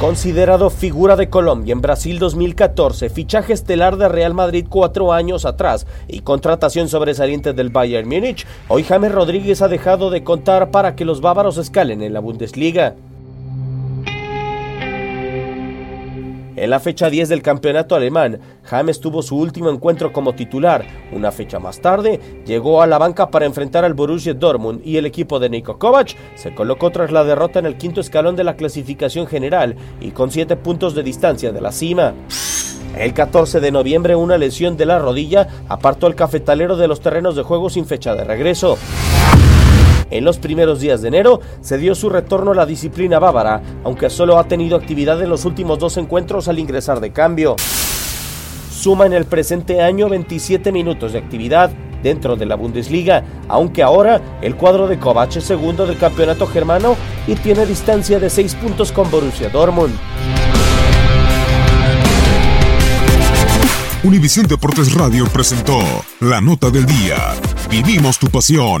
Considerado figura de Colombia en Brasil 2014, fichaje estelar de Real Madrid cuatro años atrás y contratación sobresaliente del Bayern Múnich, hoy James Rodríguez ha dejado de contar para que los bávaros escalen en la Bundesliga. En la fecha 10 del campeonato alemán, James tuvo su último encuentro como titular. Una fecha más tarde, llegó a la banca para enfrentar al Borussia Dortmund y el equipo de Niko Kovac se colocó tras la derrota en el quinto escalón de la clasificación general y con 7 puntos de distancia de la cima. El 14 de noviembre, una lesión de la rodilla apartó al cafetalero de los terrenos de juego sin fecha de regreso. En los primeros días de enero se dio su retorno a la disciplina bávara, aunque solo ha tenido actividad en los últimos dos encuentros al ingresar de cambio. Suma en el presente año 27 minutos de actividad dentro de la Bundesliga, aunque ahora el cuadro de Kovac es segundo del campeonato germano y tiene distancia de 6 puntos con Borussia Dortmund. Univisión Deportes Radio presentó La Nota del Día. Vivimos tu pasión.